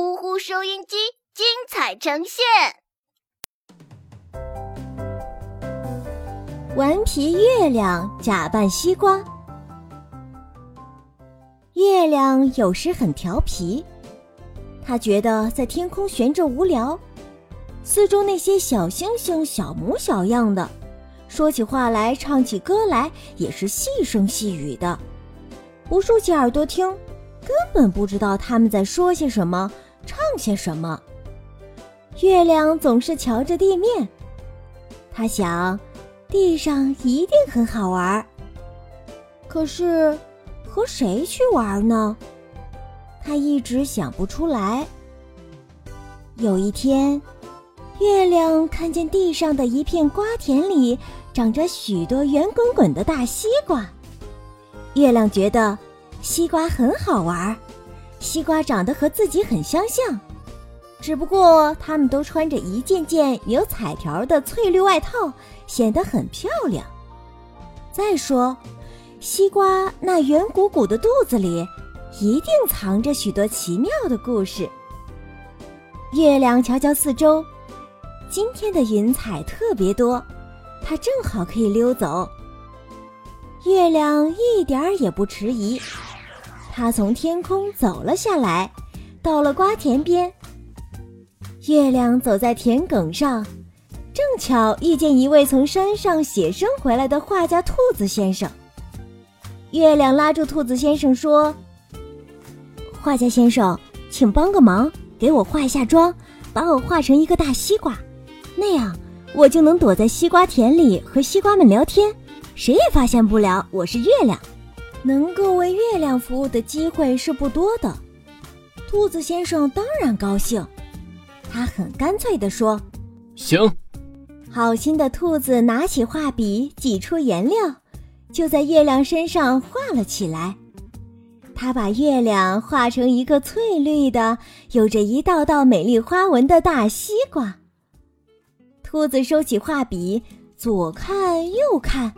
呼呼收音机精彩呈现。顽皮月亮假扮西瓜。月亮有时很调皮，他觉得在天空悬着无聊，四周那些小星星小模小样的，说起话来、唱起歌来也是细声细语的，不竖起耳朵听，根本不知道他们在说些什么、唱些什么。月亮总是瞧着地面，他想。地上一定很好玩，可是和谁去玩呢？他一直想不出来。有一天，月亮看见地上的一片瓜田里长着许多圆滚滚的大西瓜，月亮觉得西瓜很好玩，西瓜长得和自己很相像，只不过它们都穿着一件件有彩条的翠绿外套。显得很漂亮。再说，西瓜那圆鼓鼓的肚子里，一定藏着许多奇妙的故事。月亮瞧瞧四周，今天的云彩特别多，它正好可以溜走。月亮一点儿也不迟疑，他从天空走了下来，到了瓜田边。月亮走在田埂上。正巧遇见一位从山上写生回来的画家兔子先生。月亮拉住兔子先生说：“画家先生，请帮个忙，给我化一下妆，把我画成一个大西瓜，那样我就能躲在西瓜田里和西瓜们聊天，谁也发现不了我是月亮。能够为月亮服务的机会是不多的。”兔子先生当然高兴，他很干脆地说：“行。”好心的兔子拿起画笔，挤出颜料，就在月亮身上画了起来。他把月亮画成一个翠绿的、有着一道道美丽花纹的大西瓜。兔子收起画笔，左看右看，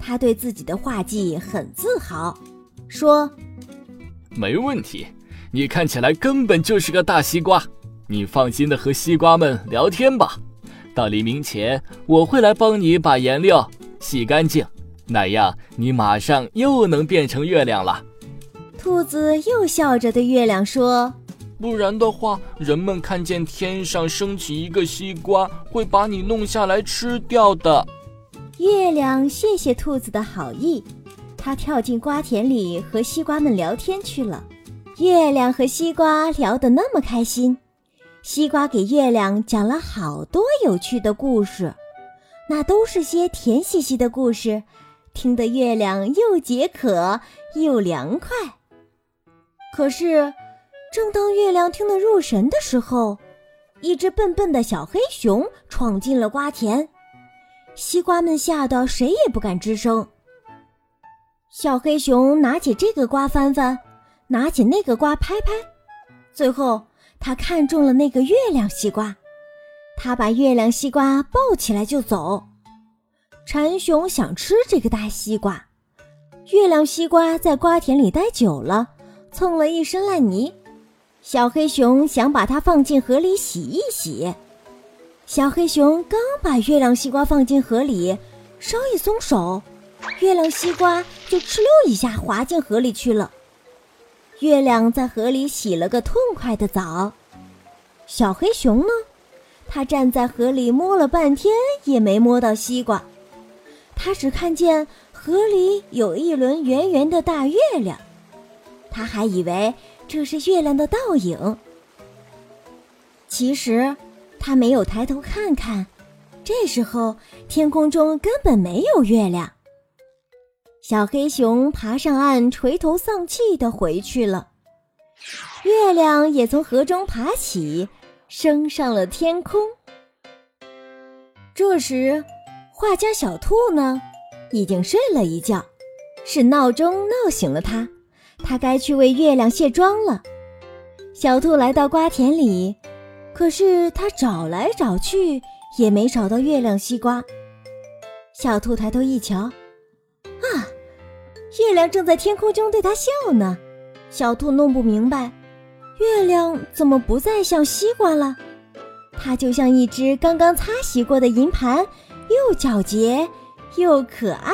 他对自己的画技很自豪，说：“没问题，你看起来根本就是个大西瓜，你放心的和西瓜们聊天吧。”到黎明前，我会来帮你把颜料洗干净，那样你马上又能变成月亮了。兔子又笑着对月亮说：“不然的话，人们看见天上升起一个西瓜，会把你弄下来吃掉的。”月亮谢谢兔子的好意，它跳进瓜田里和西瓜们聊天去了。月亮和西瓜聊得那么开心。西瓜给月亮讲了好多有趣的故事，那都是些甜兮兮的故事，听得月亮又解渴又凉快。可是，正当月亮听得入神的时候，一只笨笨的小黑熊闯进了瓜田，西瓜们吓得谁也不敢吱声。小黑熊拿起这个瓜翻翻，拿起那个瓜拍拍，最后。他看中了那个月亮西瓜，他把月亮西瓜抱起来就走。馋熊想吃这个大西瓜，月亮西瓜在瓜田里待久了，蹭了一身烂泥。小黑熊想把它放进河里洗一洗，小黑熊刚把月亮西瓜放进河里，稍一松手，月亮西瓜就哧溜一下滑进河里去了。月亮在河里洗了个痛快的澡，小黑熊呢？它站在河里摸了半天，也没摸到西瓜。它只看见河里有一轮圆圆的大月亮，它还以为这是月亮的倒影。其实，它没有抬头看看。这时候，天空中根本没有月亮。小黑熊爬上岸，垂头丧气地回去了。月亮也从河中爬起，升上了天空。这时，画家小兔呢，已经睡了一觉，是闹钟闹醒了它。它该去为月亮卸妆了。小兔来到瓜田里，可是他找来找去也没找到月亮西瓜。小兔抬头一瞧。啊月亮正在天空中对他笑呢，小兔弄不明白，月亮怎么不再像西瓜了？它就像一只刚刚擦洗过的银盘，又皎洁又可爱。